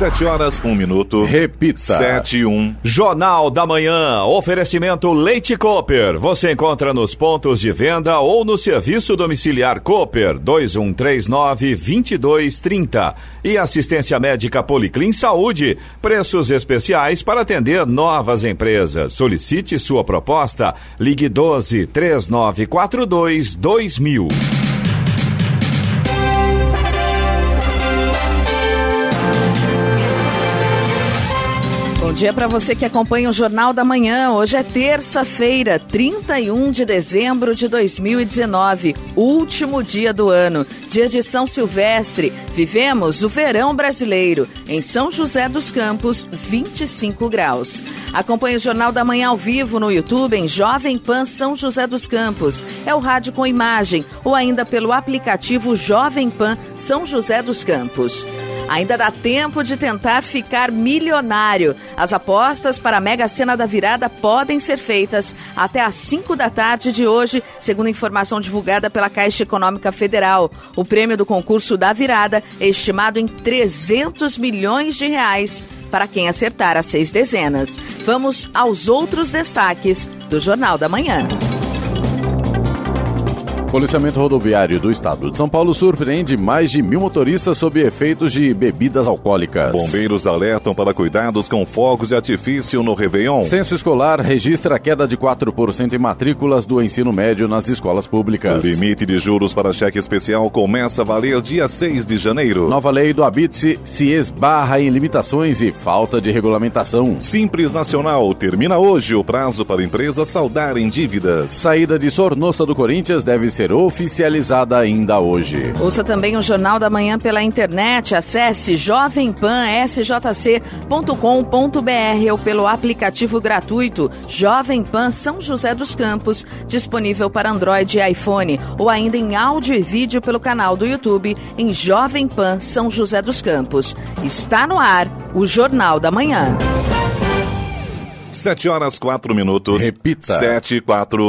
Sete horas, um minuto. Repita. Sete e um. Jornal da Manhã. Oferecimento Leite Cooper. Você encontra nos pontos de venda ou no serviço domiciliar Cooper 2139-2230. E assistência médica Policlin Saúde. Preços especiais para atender novas empresas. Solicite sua proposta. Ligue 12 3942 2000. Bom dia para você que acompanha o Jornal da Manhã. Hoje é terça-feira, 31 de dezembro de 2019, último dia do ano, dia de São Silvestre. Vivemos o verão brasileiro. Em São José dos Campos, 25 graus. Acompanhe o Jornal da Manhã ao vivo no YouTube em Jovem Pan São José dos Campos. É o rádio com imagem ou ainda pelo aplicativo Jovem Pan São José dos Campos. Ainda dá tempo de tentar ficar milionário. As apostas para a Mega Sena da Virada podem ser feitas até às 5 da tarde de hoje, segundo informação divulgada pela Caixa Econômica Federal. O prêmio do concurso da Virada é estimado em 300 milhões de reais para quem acertar as seis dezenas. Vamos aos outros destaques do Jornal da Manhã. Policiamento Rodoviário do Estado de São Paulo surpreende mais de mil motoristas sob efeitos de bebidas alcoólicas. Bombeiros alertam para cuidados com fogos de artifício no Réveillon. Censo escolar registra queda de 4% em matrículas do ensino médio nas escolas públicas. O limite de juros para cheque especial começa a valer dia 6 de janeiro. Nova lei do Habite se esbarra em limitações e falta de regulamentação. Simples Nacional termina hoje o prazo para empresas saldarem dívidas. Saída de Sornossa do Corinthians deve ser ser oficializada ainda hoje. Ouça também o Jornal da Manhã pela internet. Acesse jovempansjc.com.br ou pelo aplicativo gratuito Jovem Pan São José dos Campos, disponível para Android e iPhone, ou ainda em áudio e vídeo pelo canal do YouTube em Jovem Pan São José dos Campos. Está no ar o Jornal da Manhã. Sete horas quatro minutos. Repita. Sete e quatro.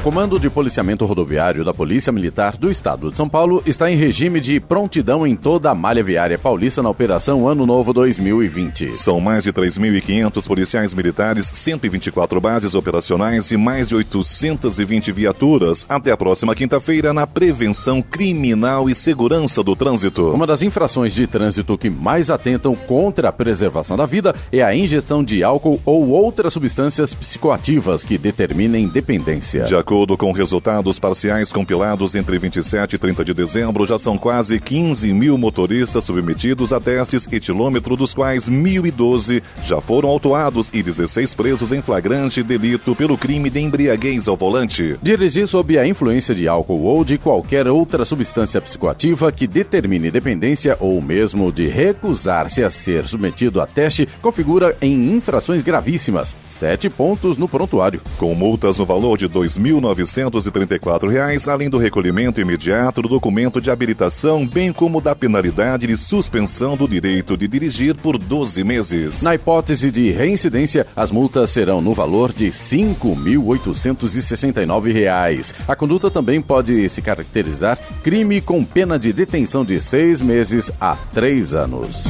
O Comando de Policiamento Rodoviário da Polícia Militar do Estado de São Paulo está em regime de prontidão em toda a malha viária paulista na Operação Ano Novo 2020. São mais de 3.500 policiais militares, 124 bases operacionais e mais de 820 viaturas até a próxima quinta-feira na prevenção criminal e segurança do trânsito. Uma das infrações de trânsito que mais atentam contra a preservação da vida é a ingestão de álcool ou outras substâncias psicoativas que determinem dependência. De acordo com resultados parciais compilados entre 27 e 30 de dezembro, já são quase 15 mil motoristas submetidos a testes etilômetro, dos quais 1.012 já foram autuados e 16 presos em flagrante delito pelo crime de embriaguez ao volante. Dirigir sob a influência de álcool ou de qualquer outra substância psicoativa que determine dependência ou mesmo de recusar-se a ser submetido a teste configura em infrações gravíssimas. Sete pontos no prontuário. Com multas no valor de 2 R$ 1.934, além do recolhimento imediato do documento de habilitação, bem como da penalidade de suspensão do direito de dirigir por 12 meses. Na hipótese de reincidência, as multas serão no valor de R$ 5.869. A conduta também pode se caracterizar crime com pena de detenção de seis meses a três anos.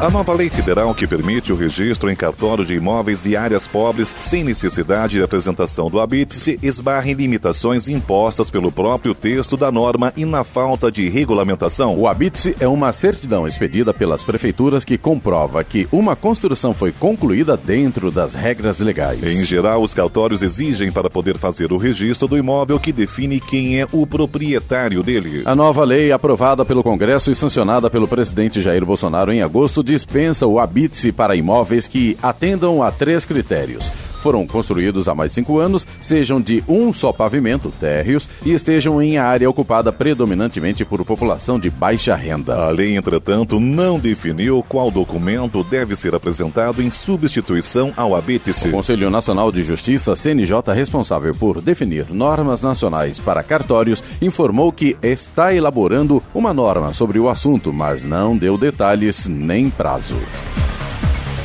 A nova lei federal que permite o registro em cartório de imóveis e áreas pobres sem necessidade de apresentação do habite-se esbarra em limitações impostas pelo próprio texto da norma e na falta de regulamentação. O habite-se é uma certidão expedida pelas prefeituras que comprova que uma construção foi concluída dentro das regras legais. Em geral, os cartórios exigem para poder fazer o registro do imóvel que define quem é o proprietário dele. A nova lei, aprovada pelo Congresso e sancionada pelo presidente Jair Bolsonaro em agosto, dispensa o habite-se para imóveis que atendam a três critérios foram construídos há mais de cinco anos, sejam de um só pavimento, térreos, e estejam em área ocupada predominantemente por população de baixa renda. A lei, entretanto, não definiu qual documento deve ser apresentado em substituição ao habite-se. O Conselho Nacional de Justiça, CNJ, responsável por definir normas nacionais para cartórios, informou que está elaborando uma norma sobre o assunto, mas não deu detalhes nem prazo.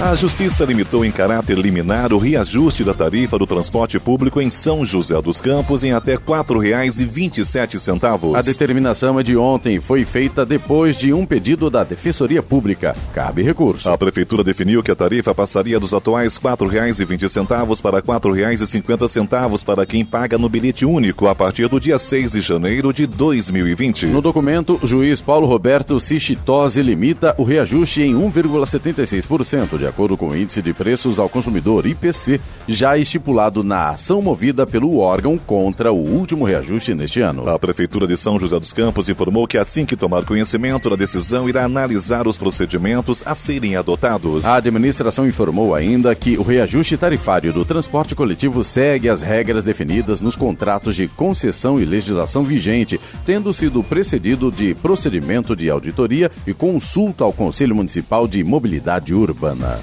A Justiça limitou em caráter liminar o reajuste da tarifa do transporte público em São José dos Campos em até R$ 4,27. A determinação é de ontem e foi feita depois de um pedido da Defensoria Pública. Cabe recurso. A Prefeitura definiu que a tarifa passaria dos atuais R$ 4,20 para R$ 4,50 para quem paga no bilhete único a partir do dia 6 de janeiro de 2020. No documento, o juiz Paulo Roberto Sichitose limita o reajuste em 1,76% de acordo com o Índice de Preços ao Consumidor, IPC, já estipulado na ação movida pelo órgão contra o último reajuste neste ano. A Prefeitura de São José dos Campos informou que assim que tomar conhecimento da decisão, irá analisar os procedimentos a serem adotados. A administração informou ainda que o reajuste tarifário do transporte coletivo segue as regras definidas nos contratos de concessão e legislação vigente, tendo sido precedido de procedimento de auditoria e consulta ao Conselho Municipal de Mobilidade Urbana.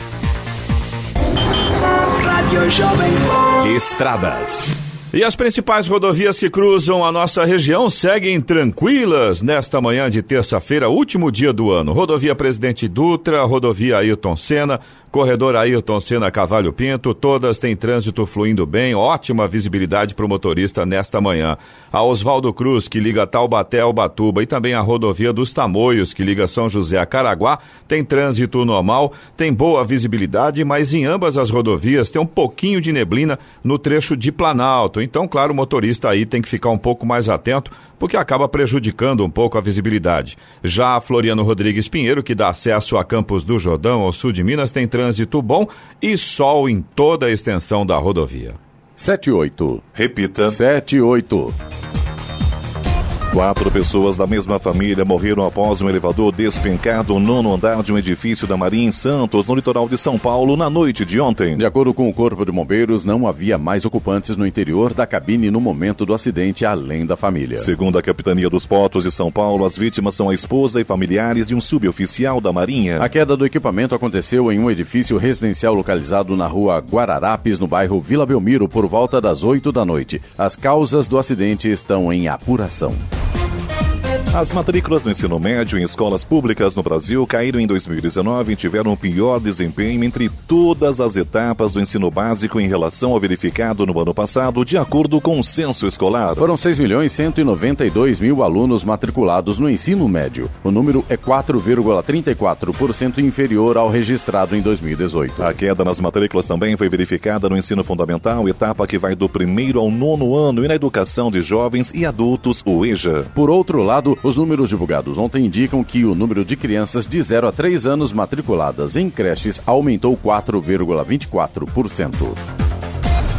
Estradas. E as principais rodovias que cruzam a nossa região seguem tranquilas nesta manhã de terça-feira, último dia do ano. Rodovia Presidente Dutra, rodovia Ailton Senna, Corredor Ailton Senna Cavalho Pinto, todas têm trânsito fluindo bem, ótima visibilidade para o motorista nesta manhã. A Oswaldo Cruz, que liga Taubaté ao Batuba, e também a rodovia dos Tamoios, que liga São José a Caraguá, tem trânsito normal, tem boa visibilidade, mas em ambas as rodovias tem um pouquinho de neblina no trecho de Planalto. Então, claro, o motorista aí tem que ficar um pouco mais atento, porque acaba prejudicando um pouco a visibilidade. Já a Floriano Rodrigues Pinheiro, que dá acesso a Campos do Jordão, ao sul de Minas, tem trânsito bom e sol em toda a extensão da rodovia. 78. Repita. 78. Quatro pessoas da mesma família morreram após um elevador despencar do nono andar de um edifício da Marinha em Santos, no litoral de São Paulo, na noite de ontem. De acordo com o Corpo de Bombeiros, não havia mais ocupantes no interior da cabine no momento do acidente, além da família. Segundo a Capitania dos Portos de São Paulo, as vítimas são a esposa e familiares de um suboficial da Marinha. A queda do equipamento aconteceu em um edifício residencial localizado na rua Guararapes, no bairro Vila Belmiro, por volta das 8 da noite. As causas do acidente estão em apuração. As matrículas no ensino médio em escolas públicas no Brasil caíram em 2019 e tiveram o pior desempenho entre todas as etapas do ensino básico em relação ao verificado no ano passado, de acordo com o censo escolar. Foram 6 milhões 192 mil alunos matriculados no ensino médio. O número é 4,34% inferior ao registrado em 2018. A queda nas matrículas também foi verificada no ensino fundamental, etapa que vai do primeiro ao nono ano, e na educação de jovens e adultos, o EJA. Por outro lado, os números divulgados ontem indicam que o número de crianças de 0 a 3 anos matriculadas em creches aumentou 4,24%.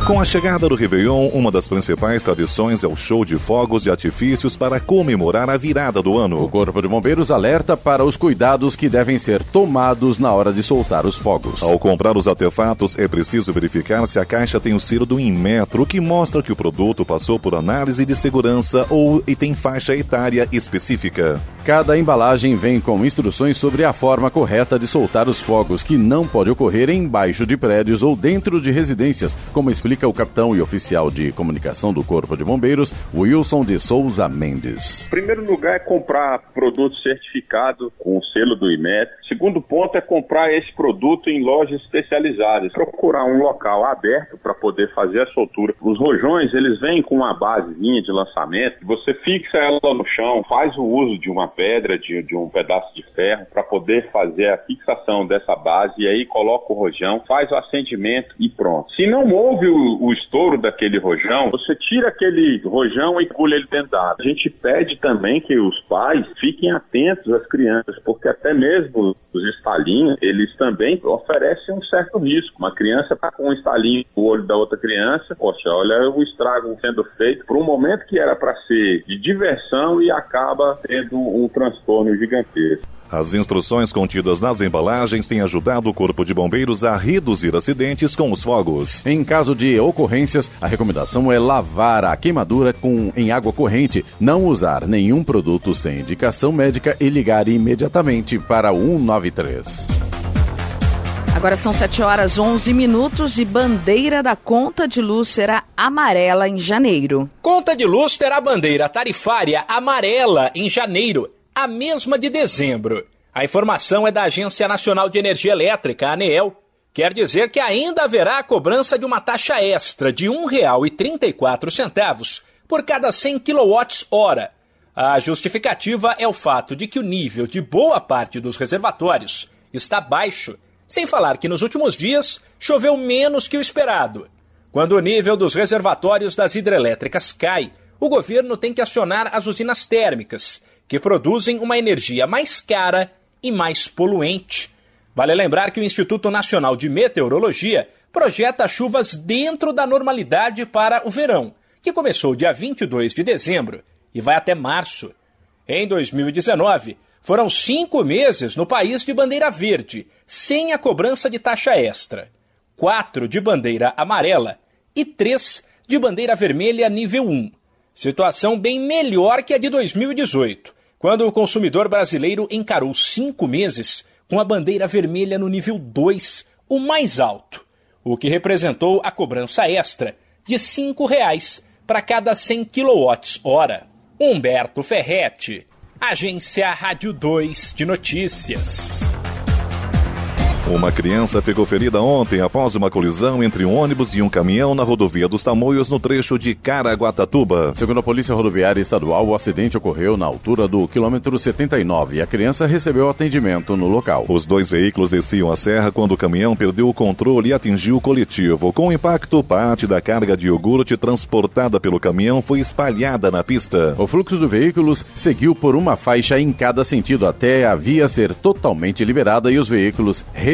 Com a chegada do Réveillon, uma das principais tradições é o show de fogos e artifícios para comemorar a virada do ano. O Corpo de Bombeiros alerta para os cuidados que devem ser tomados na hora de soltar os fogos. Ao comprar os artefatos, é preciso verificar se a caixa tem o selo do Inmetro, que mostra que o produto passou por análise de segurança ou e tem faixa etária específica. Cada embalagem vem com instruções sobre a forma correta de soltar os fogos, que não pode ocorrer embaixo de prédios ou dentro de residências, como explica o capitão e oficial de comunicação do Corpo de Bombeiros, Wilson de Souza Mendes. Primeiro lugar é comprar produto certificado com o selo do IMET. Segundo ponto é comprar esse produto em lojas especializadas. Procurar um local aberto para poder fazer a soltura. Os rojões, eles vêm com uma basezinha de lançamento. Você fixa ela no chão, faz o uso de uma pedra, de, de um pedaço de ferro para poder fazer a fixação dessa base e aí coloca o rojão, faz o acendimento e pronto. Se não houve o, o estouro daquele rojão, você tira aquele rojão e pula ele dentro da. A gente pede também que os pais fiquem atentos às crianças, porque até mesmo os estalinhos, eles também oferecem um certo risco. Uma criança está com um estalinho no olho da outra criança, poxa, olha o estrago sendo feito por um momento que era para ser de diversão e acaba tendo um transtorno gigantesco. As instruções contidas nas embalagens têm ajudado o Corpo de Bombeiros a reduzir acidentes com os fogos. Em caso de ocorrências, a recomendação é lavar a queimadura com, em água corrente, não usar nenhum produto sem indicação médica e ligar imediatamente para o 193. Agora são 7 horas 11 minutos e bandeira da conta de luz será amarela em janeiro. Conta de luz terá bandeira tarifária amarela em janeiro a mesma de dezembro. A informação é da Agência Nacional de Energia Elétrica, ANEEL. quer dizer que ainda haverá a cobrança de uma taxa extra de R$ 1,34 por cada 100 kWh. A justificativa é o fato de que o nível de boa parte dos reservatórios está baixo, sem falar que nos últimos dias choveu menos que o esperado. Quando o nível dos reservatórios das hidrelétricas cai, o governo tem que acionar as usinas térmicas, que produzem uma energia mais cara e mais poluente. Vale lembrar que o Instituto Nacional de Meteorologia projeta chuvas dentro da normalidade para o verão, que começou dia 22 de dezembro e vai até março. Em 2019, foram cinco meses no país de bandeira verde, sem a cobrança de taxa extra, quatro de bandeira amarela e três de bandeira vermelha nível 1. Situação bem melhor que a de 2018, quando o consumidor brasileiro encarou cinco meses com a bandeira vermelha no nível 2, o mais alto, o que representou a cobrança extra de R$ 5,00 para cada 100 kWh. Humberto Ferretti, Agência Rádio 2 de Notícias. Uma criança ficou ferida ontem após uma colisão entre um ônibus e um caminhão na rodovia dos Tamoios, no trecho de Caraguatatuba. Segundo a Polícia Rodoviária Estadual, o acidente ocorreu na altura do quilômetro 79 e a criança recebeu atendimento no local. Os dois veículos desciam a serra quando o caminhão perdeu o controle e atingiu o coletivo. Com o impacto, parte da carga de iogurte transportada pelo caminhão foi espalhada na pista. O fluxo de veículos seguiu por uma faixa em cada sentido até a via ser totalmente liberada e os veículos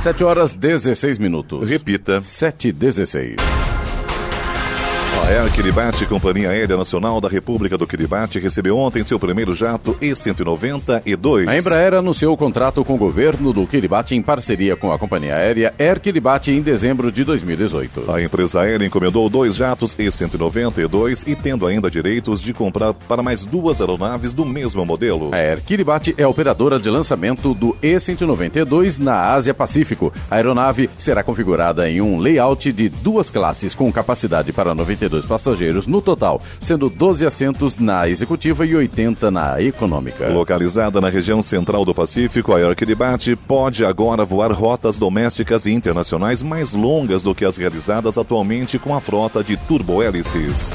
7 horas 16 minutos. Repita. 7 e 16. A Air Kiribati, Companhia Aérea Nacional da República do Kiribati, recebeu ontem seu primeiro jato E-192. A Embraer anunciou o contrato com o governo do Kiribati em parceria com a companhia aérea Air Kiribati em dezembro de 2018. A empresa aérea encomendou dois jatos E-192 e tendo ainda direitos de comprar para mais duas aeronaves do mesmo modelo. A Air Kiribati é operadora de lançamento do E-192 na Ásia Pacífico. A aeronave será configurada em um layout de duas classes com capacidade para 92 passageiros no total, sendo 12 assentos na executiva e 80 na econômica. Localizada na região central do Pacífico, a Air Kiribati pode agora voar rotas domésticas e internacionais mais longas do que as realizadas atualmente com a frota de turbohélices.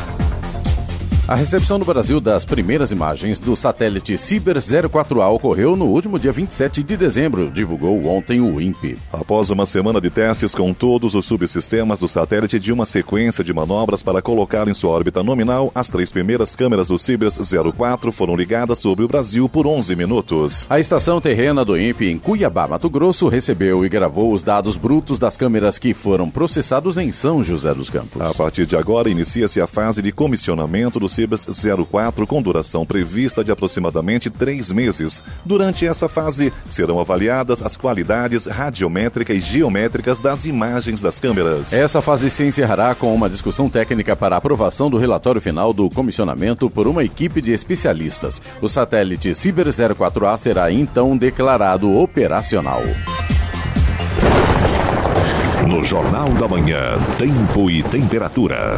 A recepção no Brasil das primeiras imagens do satélite Ciber 04A ocorreu no último dia 27 de dezembro, divulgou ontem o INPE. Após uma semana de testes com todos os subsistemas do satélite de uma sequência de manobras para colocar em sua órbita nominal, as três primeiras câmeras do Cibers 04 foram ligadas sobre o Brasil por 11 minutos. A estação terrena do INPE em Cuiabá, Mato Grosso, recebeu e gravou os dados brutos das câmeras que foram processados em São José dos Campos. A partir de agora, inicia-se a fase de comissionamento do Cibers 04 com duração prevista de aproximadamente três meses. Durante essa fase, serão avaliadas as qualidades radiométricas e geométricas das imagens das câmeras. Essa fase se encerrará com uma discussão técnica para aprovação do relatório final do comissionamento por uma equipe de especialistas. O satélite Ciber 04A será então declarado operacional. No Jornal da Manhã, Tempo e Temperatura.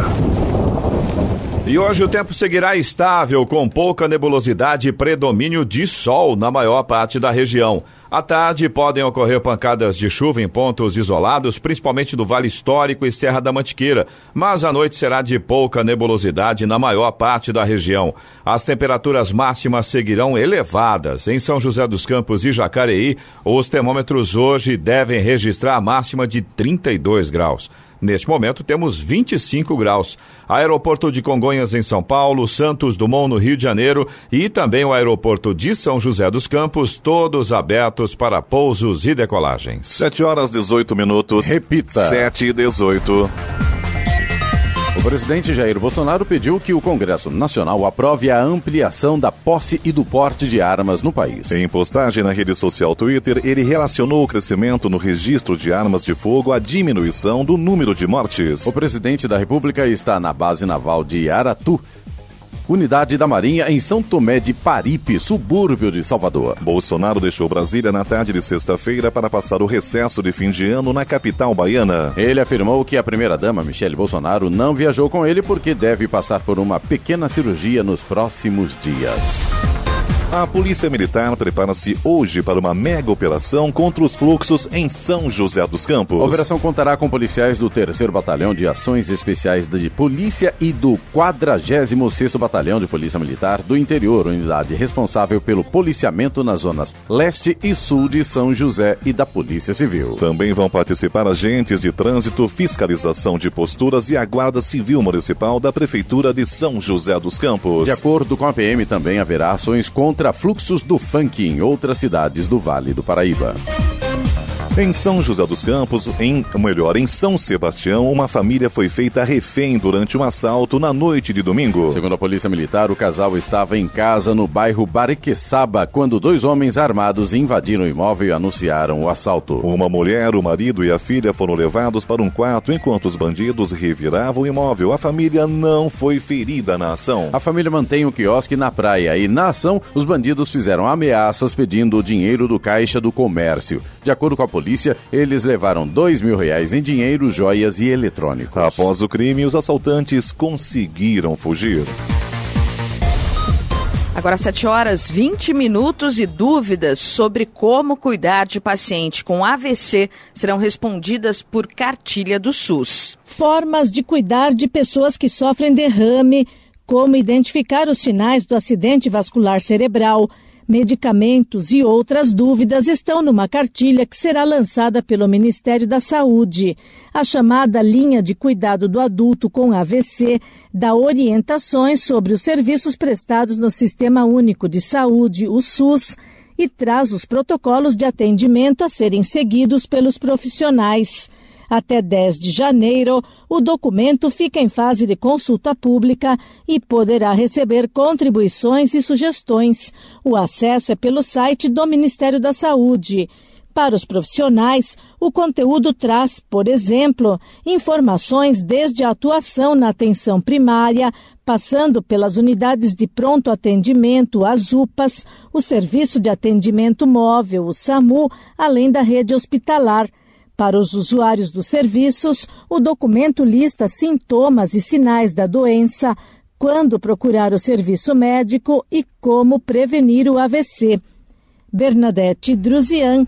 E hoje o tempo seguirá estável, com pouca nebulosidade e predomínio de sol na maior parte da região. À tarde podem ocorrer pancadas de chuva em pontos isolados, principalmente do Vale Histórico e Serra da Mantiqueira, mas a noite será de pouca nebulosidade na maior parte da região. As temperaturas máximas seguirão elevadas. Em São José dos Campos e Jacareí, os termômetros hoje devem registrar a máxima de 32 graus. Neste momento temos 25 graus. Aeroporto de Congonhas em São Paulo, Santos Dumont no Rio de Janeiro e também o aeroporto de São José dos Campos, todos abertos para pousos e decolagens. 7 horas 18 minutos. Repita. 7 e 18. O presidente Jair Bolsonaro pediu que o Congresso Nacional aprove a ampliação da posse e do porte de armas no país. Em postagem na rede social Twitter, ele relacionou o crescimento no registro de armas de fogo à diminuição do número de mortes. O presidente da República está na base naval de Aratu, unidade da Marinha em São Tomé de Paripe, subúrbio de Salvador. Bolsonaro deixou Brasília na tarde de sexta-feira para passar o recesso de fim de ano na capital baiana. Ele afirmou que a primeira-dama, Michele Bolsonaro, não viajou com ele porque deve passar por uma pequena cirurgia nos próximos dias. A Polícia Militar prepara-se hoje para uma mega operação contra os fluxos em São José dos Campos. A operação contará com policiais do 3 Batalhão de Ações Especiais de Polícia e do 46º Batalhão de Polícia Militar do Interior, unidade responsável pelo policiamento nas zonas leste e sul de São José e da Polícia Civil. Também vão participar agentes de trânsito, fiscalização de posturas e a Guarda Civil Municipal da Prefeitura de São José dos Campos. De acordo com a PM, também haverá ações contra fluxos do funk em outras cidades do Vale do Paraíba. Em São José dos Campos, em melhor, em São Sebastião, uma família foi feita refém durante um assalto na noite de domingo. Segundo a Polícia Militar, o casal estava em casa no bairro Bariqueçaba quando dois homens armados invadiram o imóvel e anunciaram o assalto. Uma mulher, o marido e a filha foram levados para um quarto enquanto os bandidos reviravam o imóvel. A família não foi ferida na ação. A família mantém o quiosque na praia e, na ação, os bandidos fizeram ameaças pedindo o dinheiro do caixa do comércio. De acordo com a polícia, eles levaram dois mil reais em dinheiro, joias e eletrônicos. Após o crime, os assaltantes conseguiram fugir. Agora, 7 horas 20 minutos e dúvidas sobre como cuidar de paciente com AVC serão respondidas por cartilha do SUS. Formas de cuidar de pessoas que sofrem derrame, como identificar os sinais do acidente vascular cerebral Medicamentos e outras dúvidas estão numa cartilha que será lançada pelo Ministério da Saúde. A chamada linha de cuidado do adulto com AVC dá orientações sobre os serviços prestados no Sistema Único de Saúde, o SUS, e traz os protocolos de atendimento a serem seguidos pelos profissionais. Até 10 de janeiro, o documento fica em fase de consulta pública e poderá receber contribuições e sugestões. O acesso é pelo site do Ministério da Saúde. Para os profissionais, o conteúdo traz, por exemplo, informações desde a atuação na atenção primária, passando pelas unidades de pronto atendimento, as UPAs, o Serviço de Atendimento Móvel, o SAMU, além da rede hospitalar. Para os usuários dos serviços, o documento lista sintomas e sinais da doença, quando procurar o serviço médico e como prevenir o AVC. Bernadette Druzian,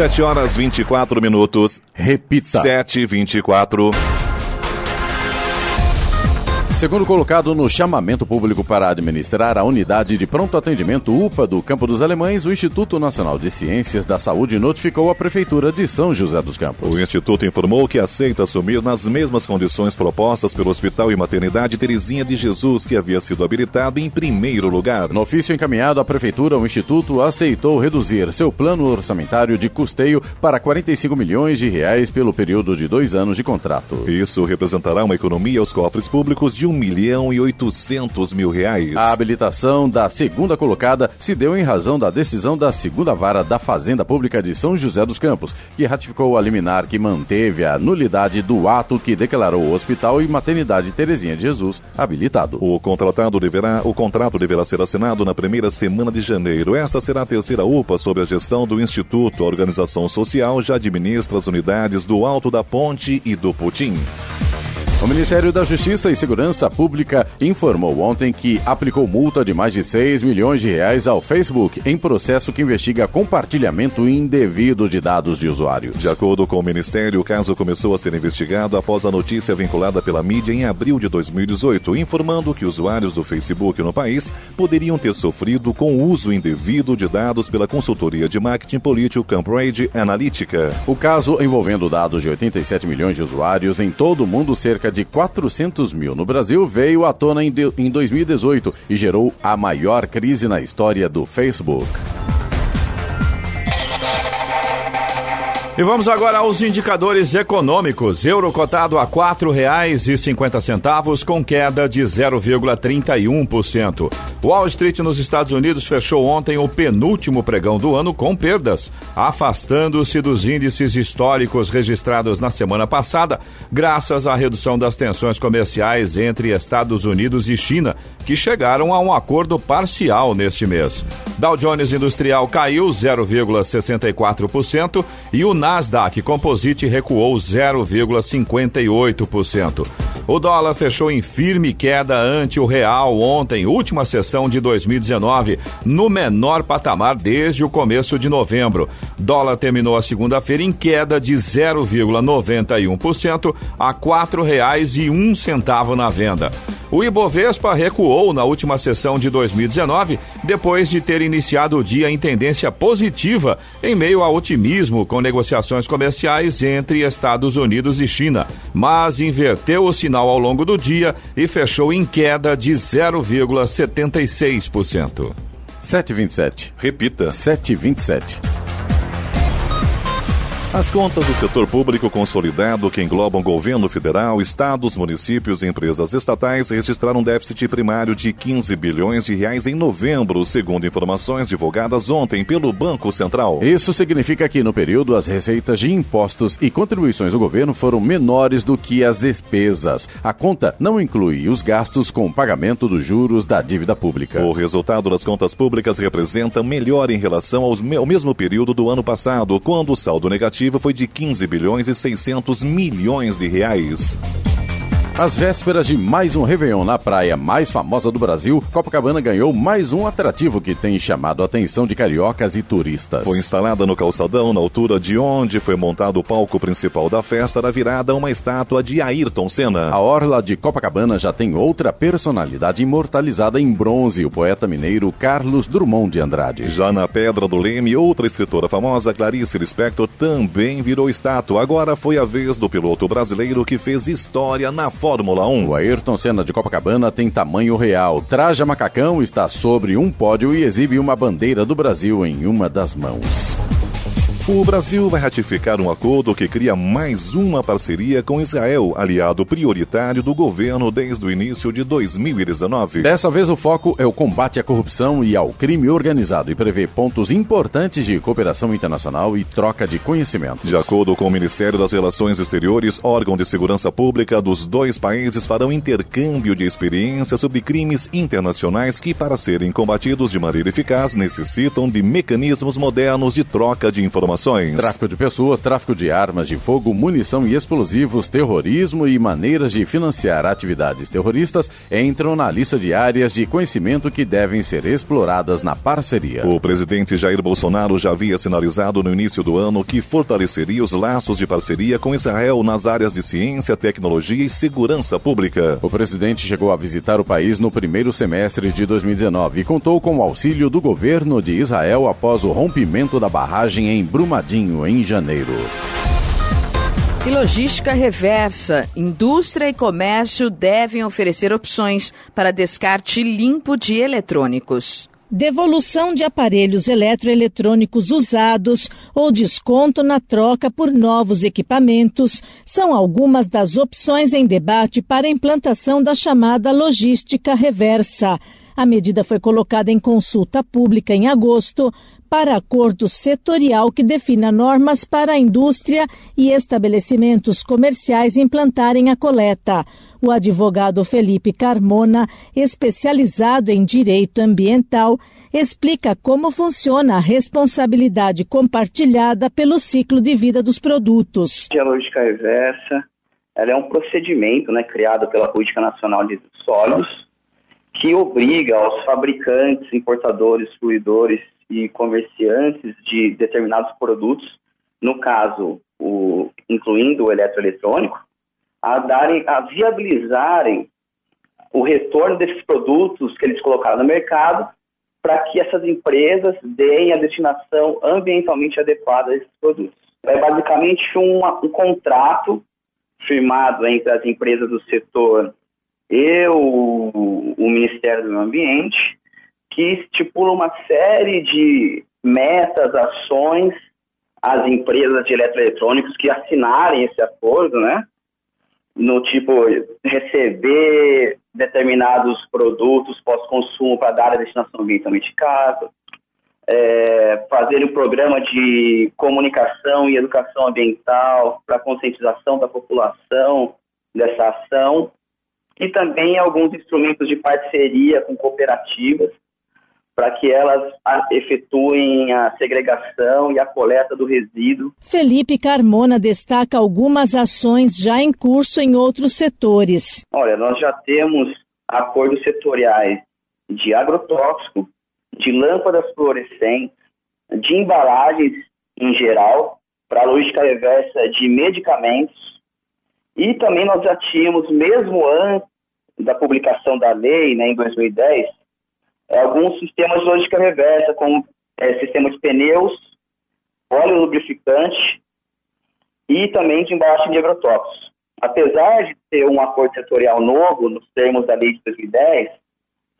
7 horas 24 minutos. Repita. 7 e 24 Segundo colocado no chamamento público para administrar a unidade de pronto atendimento UPA do Campo dos Alemães, o Instituto Nacional de Ciências da Saúde notificou a Prefeitura de São José dos Campos. O Instituto informou que aceita assumir nas mesmas condições propostas pelo Hospital e Maternidade Terezinha de Jesus, que havia sido habilitado em primeiro lugar. No ofício encaminhado à Prefeitura, o Instituto aceitou reduzir seu plano orçamentário de custeio para 45 milhões de reais pelo período de dois anos de contrato. Isso representará uma economia aos cofres públicos de 1 milhão e 800 mil reais. A habilitação da segunda colocada se deu em razão da decisão da segunda vara da Fazenda Pública de São José dos Campos, que ratificou a liminar que manteve a nulidade do ato que declarou o Hospital e Maternidade Terezinha de Jesus habilitado. O contratado deverá, o contrato deverá ser assinado na primeira semana de janeiro. Esta será a terceira UPA sob a gestão do Instituto. A organização social já administra as unidades do Alto da Ponte e do Putim. O Ministério da Justiça e Segurança Pública informou ontem que aplicou multa de mais de 6 milhões de reais ao Facebook em processo que investiga compartilhamento indevido de dados de usuários. De acordo com o Ministério, o caso começou a ser investigado após a notícia vinculada pela mídia em abril de 2018, informando que usuários do Facebook no país poderiam ter sofrido com o uso indevido de dados pela consultoria de marketing político Cambridge Analytica. O caso envolvendo dados de 87 milhões de usuários em todo o mundo, cerca de 400 mil no Brasil, veio à tona em 2018 e gerou a maior crise na história do Facebook. E vamos agora aos indicadores econômicos. Euro cotado a R$ 4,50 com queda de 0,31%. Wall Street nos Estados Unidos fechou ontem o penúltimo pregão do ano com perdas, afastando-se dos índices históricos registrados na semana passada, graças à redução das tensões comerciais entre Estados Unidos e China, que chegaram a um acordo parcial neste mês. Dow Jones Industrial caiu 0,64% e o Nasdaq Composite recuou 0,58%. O dólar fechou em firme queda ante o real ontem, última sessão de 2019, no menor patamar desde o começo de novembro. Dólar terminou a segunda-feira em queda de 0,91% a R$ 4,01 na venda. O Ibovespa recuou na última sessão de 2019, depois de ter iniciado o dia em tendência positiva, em meio ao otimismo com negociações comerciais entre Estados Unidos e China, mas inverteu o sinal ao longo do dia e fechou em queda de 0,76%. 727. Repita. 727. As contas do setor público consolidado, que englobam governo federal, estados, municípios e empresas estatais, registraram um déficit primário de 15 bilhões de reais em novembro, segundo informações divulgadas ontem pelo Banco Central. Isso significa que, no período, as receitas de impostos e contribuições do governo foram menores do que as despesas. A conta não inclui os gastos com pagamento dos juros da dívida pública. O resultado das contas públicas representa melhor em relação ao mesmo período do ano passado, quando o saldo negativo foi de 15 bilhões e 600 milhões de reais. Às vésperas de mais um Réveillon na praia mais famosa do Brasil, Copacabana ganhou mais um atrativo que tem chamado a atenção de cariocas e turistas. Foi instalada no calçadão, na altura de onde foi montado o palco principal da festa, da virada uma estátua de Ayrton Senna. A orla de Copacabana já tem outra personalidade imortalizada em bronze, o poeta mineiro Carlos Drummond de Andrade. Já na Pedra do Leme, outra escritora famosa, Clarice Lispector, também virou estátua. Agora foi a vez do piloto brasileiro que fez história na Fórmula 1. O Ayrton Senna de Copacabana tem tamanho real. Traja macacão, está sobre um pódio e exibe uma bandeira do Brasil em uma das mãos. O Brasil vai ratificar um acordo que cria mais uma parceria com Israel, aliado prioritário do governo desde o início de 2019. Dessa vez o foco é o combate à corrupção e ao crime organizado e prevê pontos importantes de cooperação internacional e troca de conhecimento. De acordo com o Ministério das Relações Exteriores, órgão de segurança pública dos dois países farão intercâmbio de experiências sobre crimes internacionais que, para serem combatidos de maneira eficaz, necessitam de mecanismos modernos de troca de informações informações. Tráfico de pessoas, tráfico de armas de fogo, munição e explosivos, terrorismo e maneiras de financiar atividades terroristas entram na lista de áreas de conhecimento que devem ser exploradas na parceria. O presidente Jair Bolsonaro já havia sinalizado no início do ano que fortaleceria os laços de parceria com Israel nas áreas de ciência, tecnologia e segurança pública. O presidente chegou a visitar o país no primeiro semestre de 2019 e contou com o auxílio do governo de Israel após o rompimento da barragem em Brumadinho Brumadinho, em janeiro. E logística reversa. Indústria e comércio devem oferecer opções para descarte limpo de eletrônicos. Devolução de aparelhos eletroeletrônicos usados ou desconto na troca por novos equipamentos são algumas das opções em debate para a implantação da chamada logística reversa. A medida foi colocada em consulta pública em agosto para acordo setorial que defina normas para a indústria e estabelecimentos comerciais implantarem a coleta. O advogado Felipe Carmona, especializado em direito ambiental, explica como funciona a responsabilidade compartilhada pelo ciclo de vida dos produtos. A lógica reversa ela é um procedimento né, criado pela Política Nacional de Sólidos que obriga aos fabricantes, importadores, fluidores e comerciantes de determinados produtos, no caso, o, incluindo o eletroeletrônico, a darem, a viabilizarem o retorno desses produtos que eles colocaram no mercado para que essas empresas deem a destinação ambientalmente adequada a esses produtos. É basicamente um contrato firmado entre as empresas do setor e o, o Ministério do Meio Ambiente, que estipula uma série de metas, ações às empresas de eletroeletrônicos que assinarem esse acordo, né? No tipo, receber determinados produtos pós-consumo para dar a destinação ambientalmente casa, é, fazer um programa de comunicação e educação ambiental para conscientização da população dessa ação e também alguns instrumentos de parceria com cooperativas para que elas efetuem a segregação e a coleta do resíduo. Felipe Carmona destaca algumas ações já em curso em outros setores. Olha, nós já temos acordos setoriais de agrotóxico, de lâmpadas fluorescentes, de embalagens em geral, para a logística reversa de medicamentos, e também nós já tínhamos, mesmo antes da publicação da lei, né, em 2010, alguns sistemas de logística reversa, como é, sistema de pneus, óleo lubrificante e também de embalagem de agrotóxicos. Apesar de ter um acordo setorial novo nos termos da lei de 2010,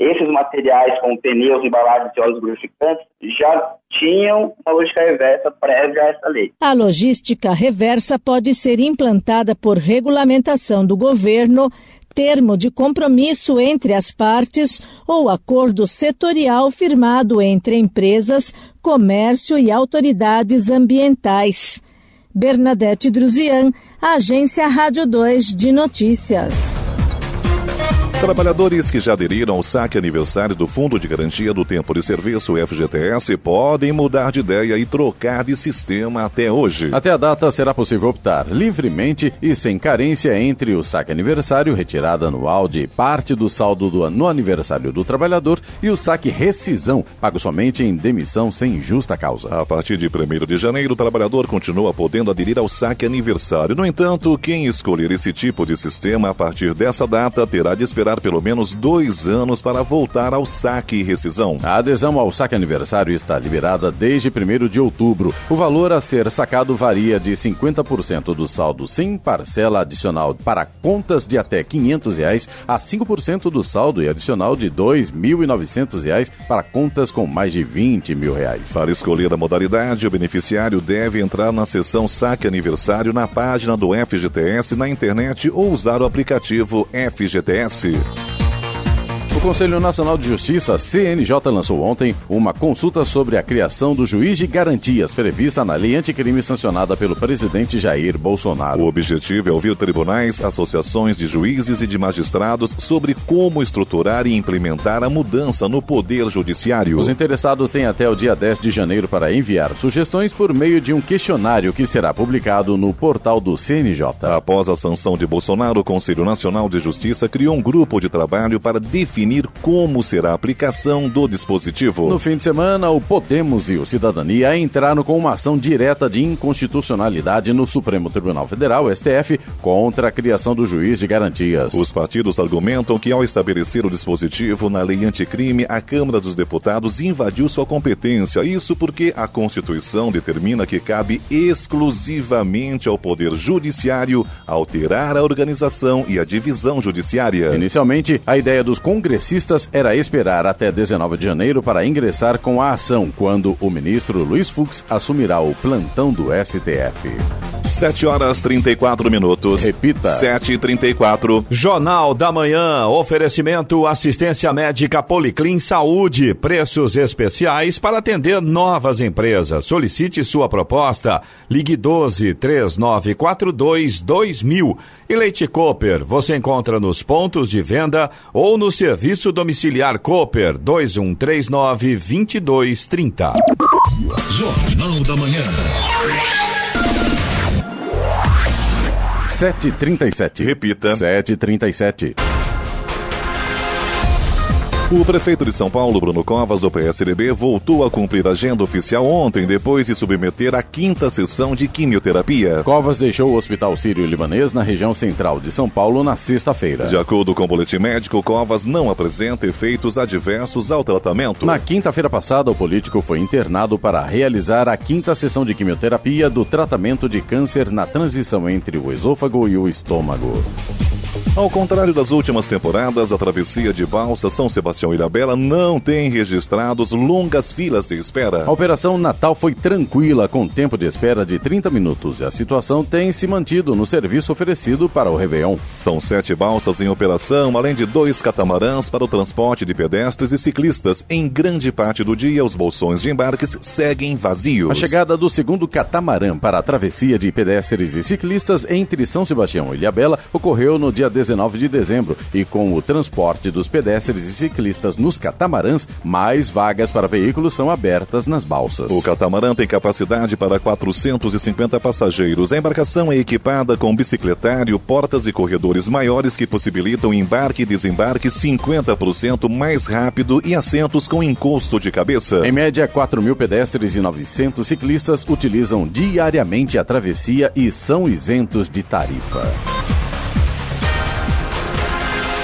esses materiais, como pneus, embalagens e óleos lubrificantes, já tinham uma logística reversa prévia a essa lei. A logística reversa pode ser implantada por regulamentação do governo, termo de compromisso entre as partes ou acordo setorial firmado entre empresas, comércio e autoridades ambientais. Bernadette Druzian, Agência Rádio 2 de Notícias. Trabalhadores que já aderiram ao saque aniversário do Fundo de Garantia do Tempo de Serviço FGTS podem mudar de ideia e trocar de sistema até hoje. Até a data será possível optar livremente e sem carência entre o saque aniversário, retirada anual de parte do saldo do, no aniversário do trabalhador, e o saque rescisão, pago somente em demissão sem justa causa. A partir de 1 de janeiro, o trabalhador continua podendo aderir ao saque aniversário. No entanto, quem escolher esse tipo de sistema a partir dessa data terá de esperar esperar pelo menos dois anos para voltar ao saque e rescisão. A adesão ao saque aniversário está liberada desde 1 de outubro. O valor a ser sacado varia de 50% do saldo sem parcela adicional para contas de até 500 reais a 5% do saldo e adicional de R$ 2.900 para contas com mais de 20 mil reais. Para escolher a modalidade, o beneficiário deve entrar na seção Saque Aniversário na página do FGTS na internet ou usar o aplicativo FGTS. you. O Conselho Nacional de Justiça, CNJ, lançou ontem uma consulta sobre a criação do juiz de garantias prevista na lei anticrime sancionada pelo presidente Jair Bolsonaro. O objetivo é ouvir tribunais, associações de juízes e de magistrados sobre como estruturar e implementar a mudança no poder judiciário. Os interessados têm até o dia 10 de janeiro para enviar sugestões por meio de um questionário que será publicado no portal do CNJ. Após a sanção de Bolsonaro, o Conselho Nacional de Justiça criou um grupo de trabalho para definir definir como será a aplicação do dispositivo. No fim de semana, o Podemos e o Cidadania entraram com uma ação direta de inconstitucionalidade no Supremo Tribunal Federal, STF, contra a criação do juiz de garantias. Os partidos argumentam que, ao estabelecer o dispositivo na lei anticrime, a Câmara dos Deputados invadiu sua competência. Isso porque a Constituição determina que cabe exclusivamente ao Poder Judiciário alterar a organização e a divisão judiciária. Inicialmente, a ideia dos congressistas congressistas era esperar até 19 de janeiro para ingressar com a ação, quando o ministro Luiz Fux assumirá o plantão do STF. 7 horas 34 minutos. Repita. 7 e 34 Jornal da Manhã. Oferecimento assistência médica Policlin Saúde. Preços especiais para atender novas empresas. Solicite sua proposta. Ligue 12 3942 2000. E Leite Cooper. Você encontra nos pontos de venda ou no serviço domiciliar Cooper 2139 2230. Jornal da Manhã. 7h37. Repita. 7h37. O prefeito de São Paulo, Bruno Covas, do PSDB, voltou a cumprir a agenda oficial ontem, depois de submeter a quinta sessão de quimioterapia. Covas deixou o Hospital Sírio-Libanês na região central de São Paulo na sexta-feira. De acordo com o boletim médico, Covas não apresenta efeitos adversos ao tratamento. Na quinta-feira passada, o político foi internado para realizar a quinta sessão de quimioterapia do tratamento de câncer na transição entre o esôfago e o estômago. Ao contrário das últimas temporadas, a travessia de balsa São Sebastião Ilhabela não tem registrados longas filas de espera. A operação Natal foi tranquila, com tempo de espera de 30 minutos, e a situação tem se mantido no serviço oferecido para o Réveillon. São sete balsas em operação, além de dois catamarãs para o transporte de pedestres e ciclistas. Em grande parte do dia, os bolsões de embarques seguem vazios. A chegada do segundo catamarã para a travessia de pedestres e ciclistas entre São Sebastião e Ilhabela ocorreu no dia 19 de dezembro e com o transporte dos pedestres e ciclistas nos catamarãs, mais vagas para veículos são abertas nas balsas. O catamarã tem capacidade para 450 passageiros. A embarcação é equipada com bicicletário, portas e corredores maiores que possibilitam embarque e desembarque 50% mais rápido e assentos com encosto de cabeça. Em média, 4 mil pedestres e 900 ciclistas utilizam diariamente a travessia e são isentos de tarifa.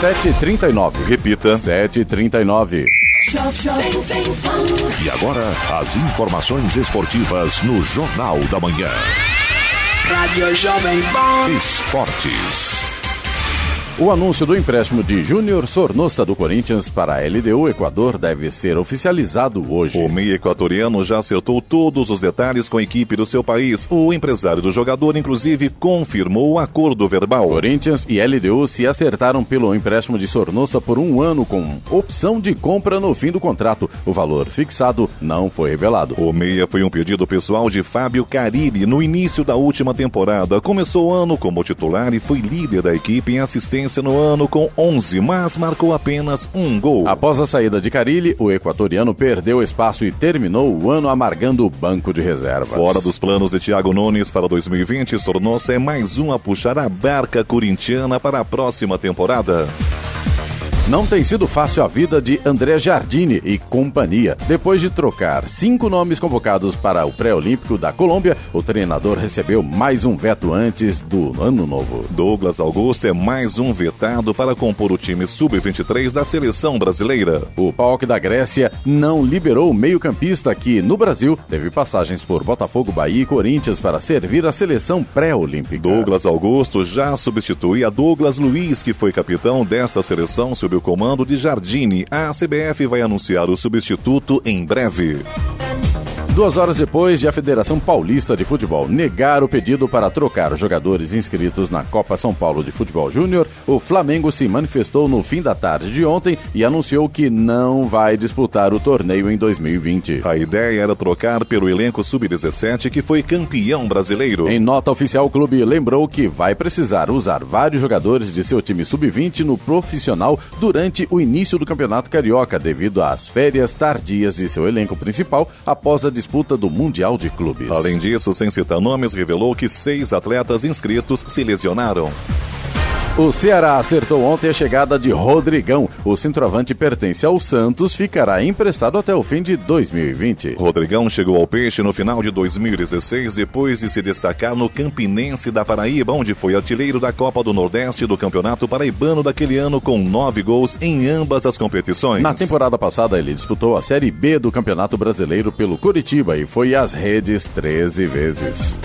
7h39. Repita. 7h39. E agora, as informações esportivas no Jornal da Manhã. Rádio Jovem Pan. Esportes. O anúncio do empréstimo de Júnior Sornosa do Corinthians para a LDU Equador deve ser oficializado hoje. O meio equatoriano já acertou todos os detalhes com a equipe do seu país. O empresário do jogador, inclusive, confirmou o acordo verbal. Corinthians e LDU se acertaram pelo empréstimo de Sornosa por um ano com opção de compra no fim do contrato. O valor fixado não foi revelado. O meia foi um pedido pessoal de Fábio Carilli no início da última temporada. Começou o ano como titular e foi líder da equipe em assistência no ano com 11, mas marcou apenas um gol. Após a saída de Carilli, o equatoriano perdeu espaço e terminou o ano amargando o banco de reservas. Fora dos planos de Thiago Nunes para 2020, tornou-se mais um a puxar a barca corintiana para a próxima temporada. Não tem sido fácil a vida de André Jardine e companhia. Depois de trocar cinco nomes convocados para o pré-olímpico da Colômbia, o treinador recebeu mais um veto antes do ano novo. Douglas Augusto é mais um vetado para compor o time sub-23 da seleção brasileira. O PAOK da Grécia não liberou o meio-campista que, no Brasil, teve passagens por Botafogo, Bahia e Corinthians para servir a seleção pré-olímpica. Douglas Augusto já substitui a Douglas Luiz, que foi capitão desta seleção o comando de Jardine. A CBF vai anunciar o substituto em breve. Duas horas depois de a Federação Paulista de Futebol negar o pedido para trocar os jogadores inscritos na Copa São Paulo de Futebol Júnior, o Flamengo se manifestou no fim da tarde de ontem e anunciou que não vai disputar o torneio em 2020. A ideia era trocar pelo elenco sub-17 que foi campeão brasileiro. Em nota oficial, o clube lembrou que vai precisar usar vários jogadores de seu time sub-20 no profissional durante o início do Campeonato Carioca, devido às férias tardias de seu elenco principal após a disputa do Mundial de Clubes. Além disso, sem citar nomes, revelou que seis atletas inscritos se lesionaram. O Ceará acertou ontem a chegada de Rodrigão. O centroavante pertence ao Santos, ficará emprestado até o fim de 2020. Rodrigão chegou ao Peixe no final de 2016, depois de se destacar no Campinense da Paraíba, onde foi artilheiro da Copa do Nordeste do Campeonato Paraibano daquele ano, com nove gols em ambas as competições. Na temporada passada, ele disputou a Série B do Campeonato Brasileiro pelo Curitiba e foi às redes 13 vezes.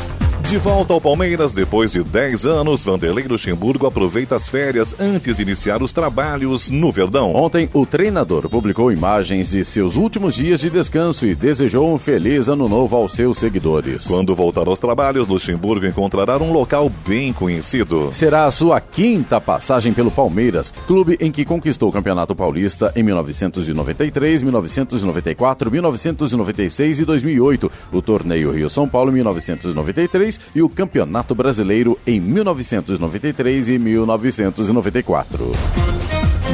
De volta ao Palmeiras, depois de 10 anos, Vanderlei Luxemburgo aproveita as férias antes de iniciar os trabalhos no Verdão. Ontem, o treinador publicou imagens de seus últimos dias de descanso e desejou um feliz ano novo aos seus seguidores. Quando voltar aos trabalhos, Luxemburgo encontrará um local bem conhecido. Será a sua quinta passagem pelo Palmeiras, clube em que conquistou o Campeonato Paulista em 1993, 1994, 1996 e 2008, o torneio Rio-São Paulo em 1993 e o Campeonato Brasileiro em 1993 e 1994.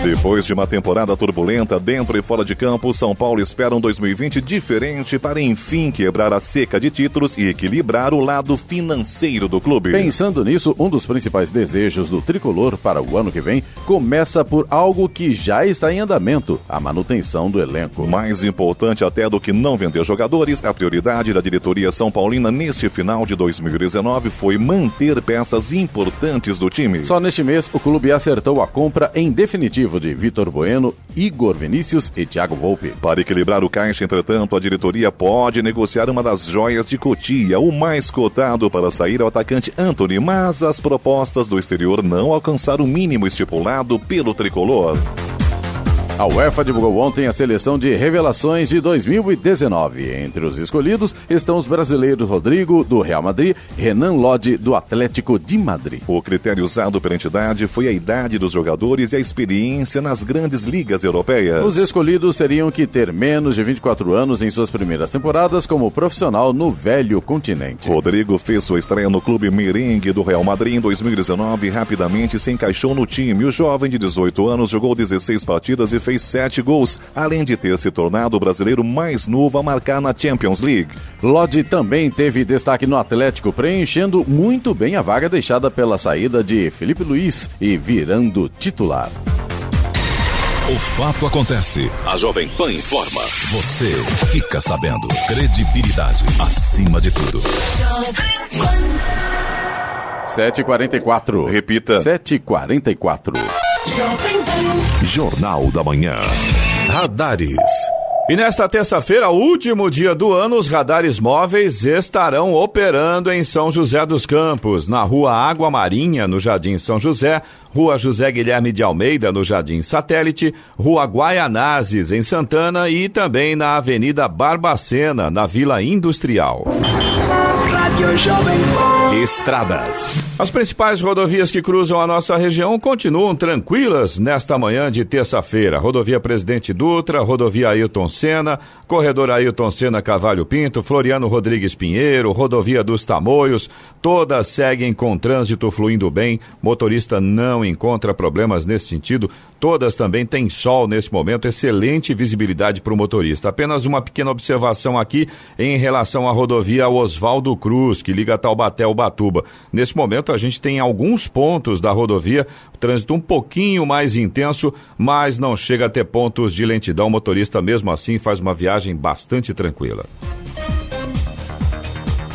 Depois de uma temporada turbulenta dentro e fora de campo, São Paulo espera um 2020 diferente para enfim quebrar a seca de títulos e equilibrar o lado financeiro do clube. Pensando nisso, um dos principais desejos do tricolor para o ano que vem começa por algo que já está em andamento: a manutenção do elenco. Mais importante até do que não vender jogadores, a prioridade da diretoria São Paulina neste final de 2019 foi manter peças importantes do time. Só neste mês, o clube acertou a compra em definitivo de Vitor Bueno, Igor Vinícius e Thiago Volpe. Para equilibrar o caixa, entretanto, a diretoria pode negociar uma das joias de Cotia, o mais cotado para sair ao atacante Anthony, mas as propostas do exterior não alcançaram o mínimo estipulado pelo tricolor. A UEFA divulgou ontem a seleção de revelações de 2019. Entre os escolhidos estão os brasileiros Rodrigo, do Real Madrid, Renan Lodi, do Atlético de Madrid. O critério usado pela entidade foi a idade dos jogadores e a experiência nas grandes ligas europeias. Os escolhidos teriam que ter menos de 24 anos em suas primeiras temporadas como profissional no velho continente. Rodrigo fez sua estreia no clube merengue do Real Madrid em 2019 e rapidamente se encaixou no time. O jovem de 18 anos jogou 16 partidas e fez sete gols, além de ter se tornado o brasileiro mais novo a marcar na Champions League. Lodi também teve destaque no Atlético, preenchendo muito bem a vaga deixada pela saída de Felipe Luiz e virando titular. O fato acontece. A Jovem Pan informa. Você fica sabendo. Credibilidade acima de tudo. 7h44. Repita. 7h44. Jornal da Manhã. Radares. E nesta terça-feira, último dia do ano, os radares móveis estarão operando em São José dos Campos, na rua Água Marinha, no Jardim São José, rua José Guilherme de Almeida, no Jardim Satélite, rua Guaianazes, em Santana e também na Avenida Barbacena, na Vila Industrial. Estradas. As principais rodovias que cruzam a nossa região continuam tranquilas nesta manhã de terça-feira. Rodovia Presidente Dutra, rodovia Ailton Senna, corredor Ailton Senna Cavalho Pinto, Floriano Rodrigues Pinheiro, rodovia dos Tamoios, todas seguem com trânsito fluindo bem. Motorista não encontra problemas nesse sentido. Todas também têm sol nesse momento, excelente visibilidade para o motorista. Apenas uma pequena observação aqui em relação à rodovia Oswaldo Cruz, que liga Taubaté ao Batuba. Nesse momento a gente tem alguns pontos da rodovia, trânsito um pouquinho mais intenso, mas não chega a ter pontos de lentidão. O motorista mesmo assim faz uma viagem bastante tranquila.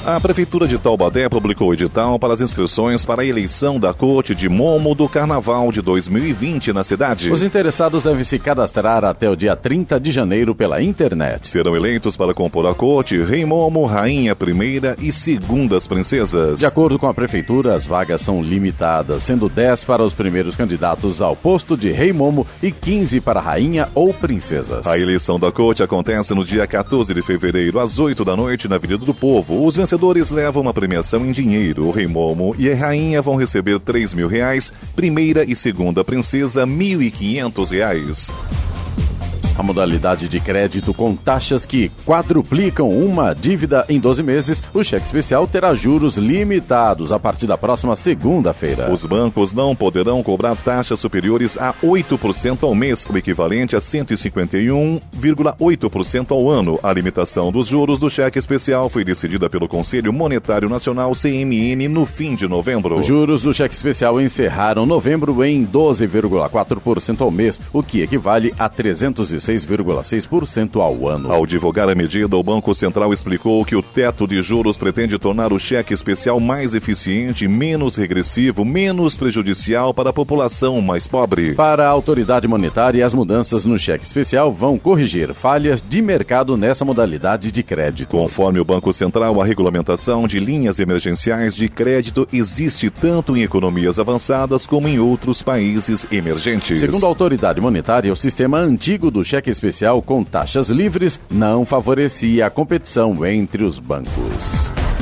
A Prefeitura de Taubaté publicou o edital para as inscrições para a eleição da corte de Momo do Carnaval de 2020 na cidade. Os interessados devem se cadastrar até o dia 30 de janeiro pela internet. Serão eleitos para compor a corte Rei Momo, Rainha Primeira e Segundas Princesas. De acordo com a Prefeitura, as vagas são limitadas, sendo 10 para os primeiros candidatos ao posto de Rei Momo e 15 para Rainha ou Princesas. A eleição da corte acontece no dia 14 de fevereiro, às 8 da noite, na Avenida do Povo. Os vencedores levam uma premiação em dinheiro. O Rei Momo e a Rainha vão receber 3 mil reais, primeira e segunda princesa, 1.500 reais. A modalidade de crédito com taxas que quadruplicam uma dívida em 12 meses, o cheque especial terá juros limitados a partir da próxima segunda-feira. Os bancos não poderão cobrar taxas superiores a 8% ao mês, o equivalente a 151,8% ao ano. A limitação dos juros do cheque especial foi decidida pelo Conselho Monetário Nacional CMN no fim de novembro. Os juros do cheque especial encerraram novembro em 12,4% ao mês, o que equivale a 300 6,6% ao ano. Ao divulgar a medida, o Banco Central explicou que o teto de juros pretende tornar o cheque especial mais eficiente, menos regressivo, menos prejudicial para a população mais pobre. Para a autoridade monetária, as mudanças no cheque especial vão corrigir falhas de mercado nessa modalidade de crédito. Conforme o Banco Central, a regulamentação de linhas emergenciais de crédito existe tanto em economias avançadas como em outros países emergentes. Segundo a autoridade monetária, o sistema antigo do cheque especial com taxas livres não favorecia a competição entre os bancos.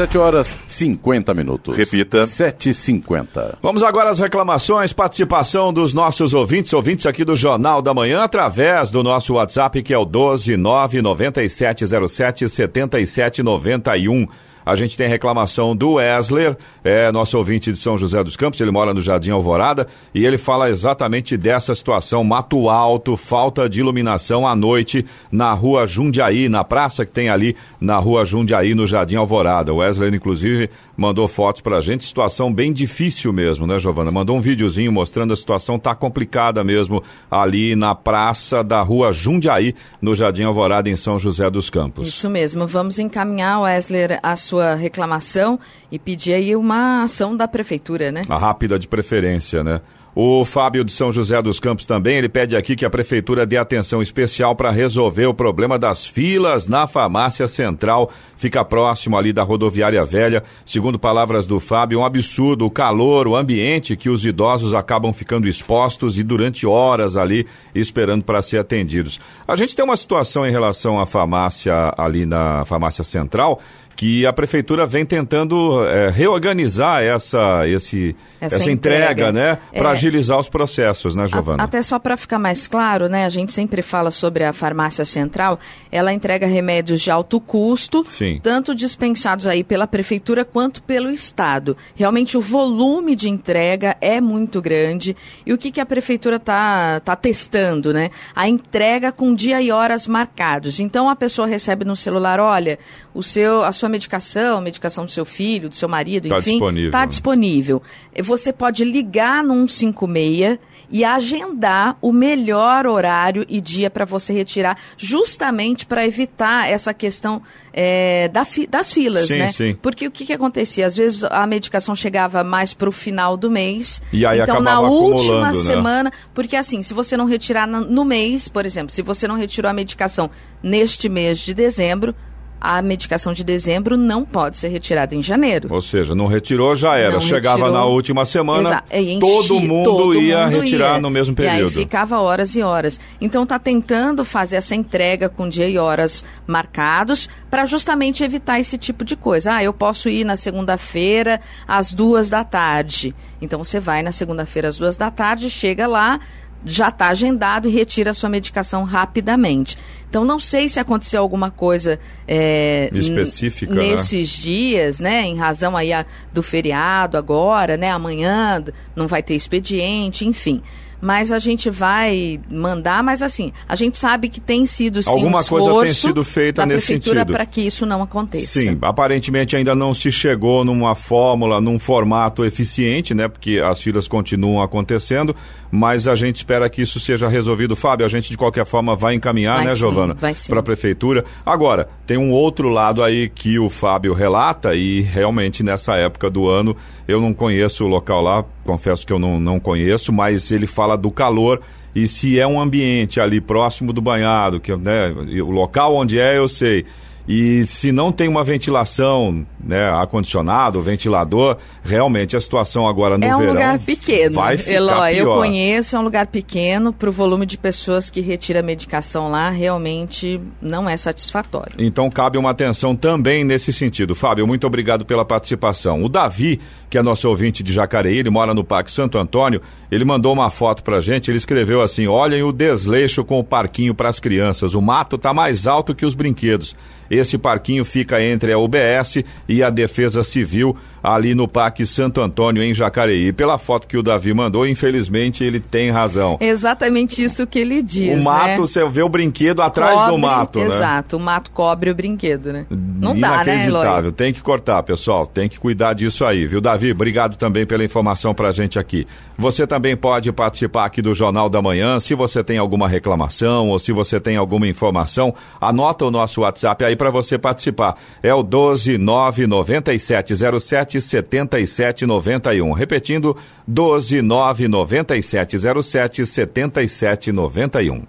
7 horas 50 minutos. Repita. 7h50. Vamos agora às reclamações, participação dos nossos ouvintes, ouvintes aqui do Jornal da Manhã, através do nosso WhatsApp, que é o 12997077791. A gente tem reclamação do Wesley, é nosso ouvinte de São José dos Campos, ele mora no Jardim Alvorada, e ele fala exatamente dessa situação, mato alto, falta de iluminação à noite na rua Jundiaí, na praça que tem ali na rua Jundiaí, no Jardim Alvorada. O Wesley, inclusive, mandou fotos pra gente, situação bem difícil mesmo, né, Giovana? Mandou um videozinho mostrando a situação tá complicada mesmo ali na praça da rua Jundiaí, no Jardim Alvorada, em São José dos Campos. Isso mesmo, vamos encaminhar, Wesley, a sua reclamação e pedir aí uma ação da prefeitura, né? A rápida de preferência, né? O Fábio de São José dos Campos também, ele pede aqui que a prefeitura dê atenção especial para resolver o problema das filas na farmácia central, fica próximo ali da rodoviária velha. Segundo palavras do Fábio, um absurdo o calor, o ambiente que os idosos acabam ficando expostos e durante horas ali esperando para ser atendidos. A gente tem uma situação em relação à farmácia ali na farmácia central que a prefeitura vem tentando é, reorganizar essa, esse, Essa essa, entrega, entrega. né? Para É. agilizar os processos, né, Giovana? A- Até só para ficar mais claro, né? A gente sempre fala sobre a farmácia central. Ela entrega remédios de alto custo, Sim. tanto dispensados aí pela prefeitura quanto pelo estado. Realmente o volume de entrega é muito grande. E o que, que a prefeitura está tá testando, né? A entrega com dia e horas marcados. Então a pessoa recebe no celular, olha, o seu, a sua medicação, medicação do seu filho, do seu marido, Tá enfim, disponível, tá disponível. Você pode ligar no 156 e agendar o melhor horário e dia para você retirar, justamente para evitar essa questão é, da fi- das filas, Sim, né? sim. Porque o que, que acontecia? Às vezes a medicação chegava mais para o final do mês. E aí então, na última né? semana, porque assim, se você não retirar no mês, por exemplo, se você não retirou a medicação neste mês de dezembro, a medicação de dezembro não pode ser retirada em janeiro. Ou seja, não retirou, já era. Não Chegava retirou. na última semana, e enchi- todo mundo todo ia mundo retirar ia. no mesmo E aí período. ficava horas e horas. Então tá tentando fazer essa entrega com dia e horas marcados para justamente evitar esse tipo de coisa. Ah, eu posso ir na segunda-feira às duas da tarde. Então você vai na segunda-feira às duas da tarde, chega lá, já está agendado e retira a sua medicação rapidamente. Então não sei se aconteceu alguma coisa é, Específica, né? nesses dias, né, em razão aí a- do feriado agora, né, amanhã não vai ter expediente, enfim. Mas a gente vai mandar, mas assim, a gente sabe que tem sido sim Alguma um coisa tem sido feita da nesse prefeitura sentido. para que isso não aconteça. Sim, aparentemente ainda não se chegou numa fórmula, num formato eficiente, né? Porque as filas continuam acontecendo, mas a gente espera que isso seja resolvido. Fábio, a gente de qualquer forma vai encaminhar, Vai né, sim, Giovana? Para a prefeitura. Agora, tem um outro lado aí que o Fábio relata e realmente nessa época do ano eu não conheço o local lá, confesso que eu não, não conheço, mas ele fala do calor. E se é um ambiente ali próximo do banhado, que né, o local onde é, eu sei. E se não tem uma ventilação, né, ar-condicionado, ventilador, realmente a situação agora no é um verão lugar pequeno. vai ficar Eloy, eu pior. conheço, é um lugar pequeno. Para o volume de pessoas que retira a medicação lá, realmente não é satisfatório. Então cabe uma atenção também nesse sentido. Fábio, muito obrigado pela participação. O Davi, que é nosso ouvinte de Jacareí, ele mora no Parque Santo Antônio, ele mandou uma foto pra gente, ele escreveu assim: "Olhem o desleixo com o parquinho para as crianças. O mato tá mais alto que os brinquedos. Esse parquinho fica entre a UBS e a Defesa Civil, ali no Parque Santo Antônio, em Jacareí. Pela foto que o Davi mandou, infelizmente ele tem razão. Exatamente isso que ele diz. o mato, né? você vê o brinquedo atrás do Cobre- mato, né? Exato, o mato cobre o brinquedo, né? Não dá, né? Inacreditável. Tem que cortar, pessoal. Tem que cuidar disso aí, viu, Davi? Obrigado também pela informação pra gente aqui. Você também pode participar aqui do Jornal da Manhã. Se você tem alguma reclamação ou se você tem alguma informação, anota o nosso WhatsApp aí para você participar. É o 1299707 7791. Repetindo, 1299707 7791.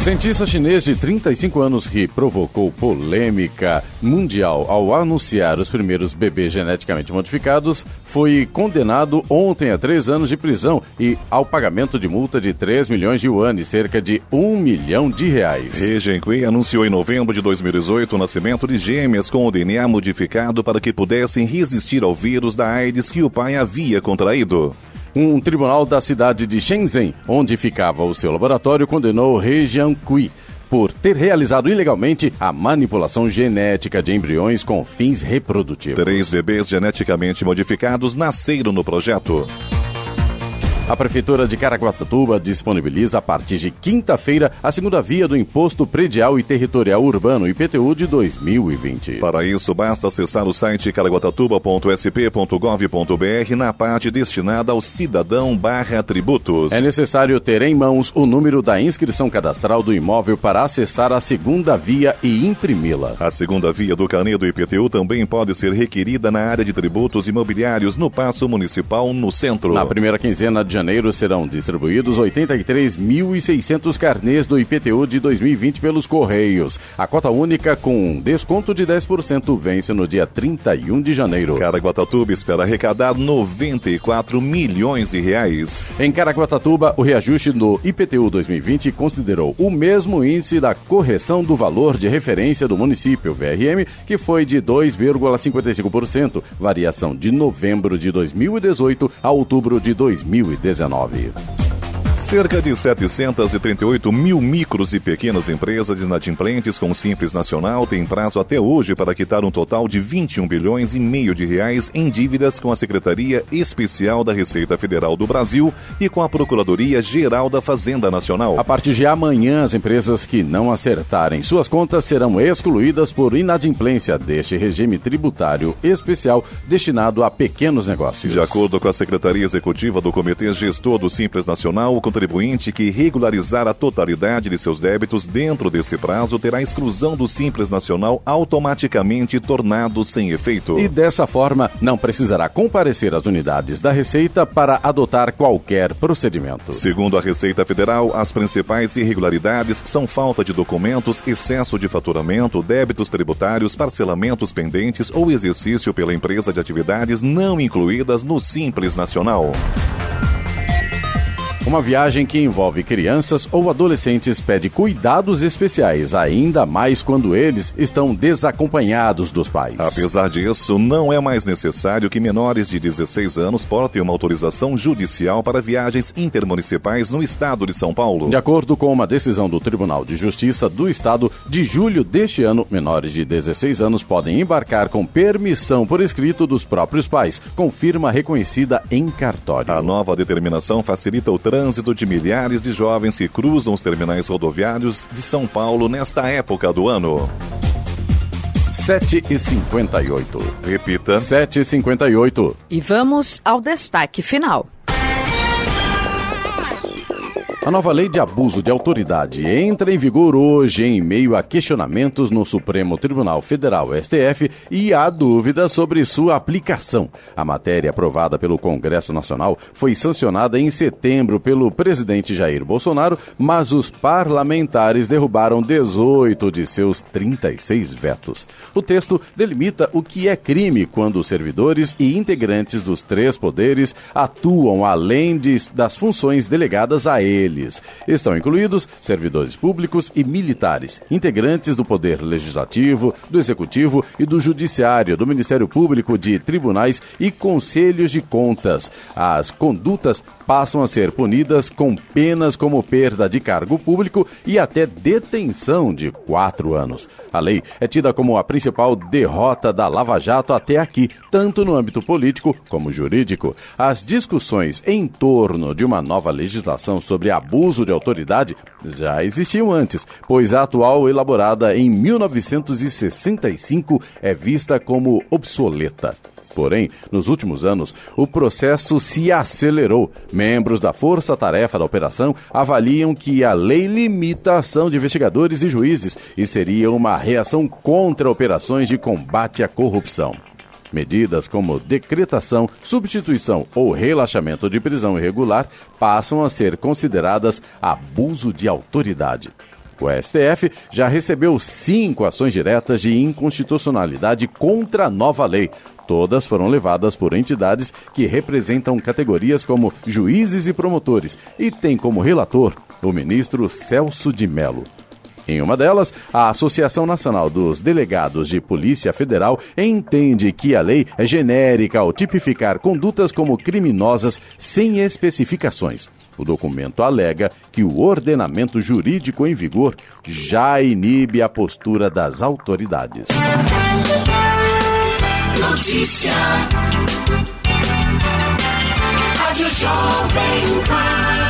Cientista chinês de 35 anos que provocou polêmica mundial ao anunciar os primeiros bebês geneticamente modificados foi condenado ontem a três anos de prisão e ao pagamento de multa de 3 milhões de yuan, cerca de 1 milhão de reais. He Jiankui anunciou em novembro de 2018 o nascimento de gêmeas com o DNA modificado para que pudessem resistir ao vírus da AIDS que o pai havia contraído. Um tribunal da cidade de Shenzhen, onde ficava o seu laboratório, condenou He Jiankui por ter realizado ilegalmente a manipulação genética de embriões com fins reprodutivos. Três bebês geneticamente modificados nasceram no projeto. A Prefeitura de Caraguatatuba disponibiliza a partir de quinta-feira a segunda via do Imposto Predial e Territorial Urbano IPTU de 2020. Para isso, basta acessar o site caraguatatuba.sp.gov.br na parte destinada ao cidadão barra tributos. É necessário ter em mãos o número da inscrição cadastral do imóvel para acessar a segunda via e imprimi-la. A segunda via do Canê do IPTU também pode ser requerida na área de tributos imobiliários no Paço Municipal no centro. Na primeira quinzena de janeiro serão distribuídos 83.600 carnês do IPTU de 2020 pelos Correios. A cota única com desconto de 10% vence no dia 31 de janeiro. Caraguatatuba espera arrecadar 94 milhões de reais. Em Caraguatatuba, o reajuste do IPTU 2020 considerou o mesmo índice da correção do valor de referência do município, VRM, que foi de 2,55%, variação de novembro de 2018 a outubro de 2019. 19. Cerca de 738 mil micros e pequenas empresas inadimplentes com Simples Nacional têm prazo até hoje para quitar um total de 21 bilhões e meio de reais em dívidas com a Secretaria Especial da Receita Federal do Brasil e com a Procuradoria Geral da Fazenda Nacional. A partir de amanhã, as empresas que não acertarem suas contas serão excluídas por inadimplência deste regime tributário especial destinado a pequenos negócios. De acordo com a Secretaria Executiva do Comitê Gestor do Simples Nacional, o contribuinte que regularizar a totalidade de seus débitos dentro desse prazo terá a exclusão do Simples Nacional automaticamente tornado sem efeito. E dessa forma, não precisará comparecer às unidades da Receita para adotar qualquer procedimento. Segundo a Receita Federal, as principais irregularidades são falta de documentos, excesso de faturamento, débitos tributários, parcelamentos pendentes ou exercício pela empresa de atividades não incluídas no Simples Nacional. Uma viagem que envolve crianças ou adolescentes pede cuidados especiais, ainda mais quando eles estão desacompanhados dos pais. Apesar disso, não é mais necessário que menores de 16 anos portem uma autorização judicial para viagens intermunicipais no estado de São Paulo. De acordo com uma decisão do Tribunal de Justiça do Estado de julho deste ano, menores de 16 anos podem embarcar com permissão por escrito dos próprios pais, com firma reconhecida em cartório. A nova determinação facilita o trânsito de milhares de jovens que cruzam os terminais rodoviários de São Paulo nesta época do ano. 7 e 58. Repita. 7 e 58. E vamos ao destaque final. A nova lei de abuso de autoridade entra em vigor hoje em meio a questionamentos no Supremo Tribunal Federal, STF, e há dúvidas sobre sua aplicação. A matéria aprovada pelo Congresso Nacional foi sancionada em setembro pelo presidente Jair Bolsonaro, mas os parlamentares derrubaram 18 de seus 36 vetos. O texto delimita o que é crime quando os servidores e integrantes dos três poderes atuam além de, das funções delegadas a eles eles. Estão incluídos servidores públicos e militares, integrantes do Poder Legislativo, do Executivo e do Judiciário, do Ministério Público, de tribunais e conselhos de contas. As condutas passam a ser punidas com penas como perda de cargo público e até detenção de quatro anos. A lei é tida como a principal derrota da Lava Jato até aqui, tanto no âmbito político como jurídico. As discussões em torno de uma nova legislação sobre abuso de autoridade já existiam antes, pois a atual, elaborada em 1965, é vista como obsoleta. Porém, nos últimos anos, o processo se acelerou. Membros da Força Tarefa da Operação avaliam que a lei limita a ação de investigadores e juízes e seria uma reação contra operações de combate à corrupção. Medidas como decretação, substituição ou relaxamento de prisão irregular passam a ser consideradas abuso de autoridade. O STF já recebeu cinco ações diretas de inconstitucionalidade contra a nova lei. Todas foram levadas por entidades que representam categorias como juízes e promotores e tem como relator o ministro Celso de Mello. Em uma delas, a Associação Nacional dos Delegados de Polícia Federal entende que a lei é genérica ao tipificar condutas como criminosas sem especificações. O documento alega que o ordenamento jurídico em vigor já inibe a postura das autoridades. Notícia. Rádio Jovem Pan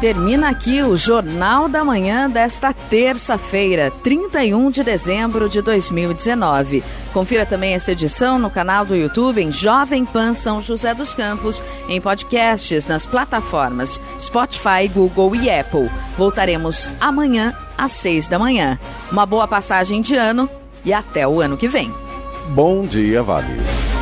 Termina aqui o Jornal da Manhã desta terça-feira, 31 de dezembro de 2019. Confira também essa edição no canal do YouTube em Jovem Pan São José dos Campos, em podcasts nas plataformas Spotify, Google e Apple. Voltaremos amanhã às seis da manhã. Uma boa passagem de ano e até o ano que vem. Bom dia, Vale.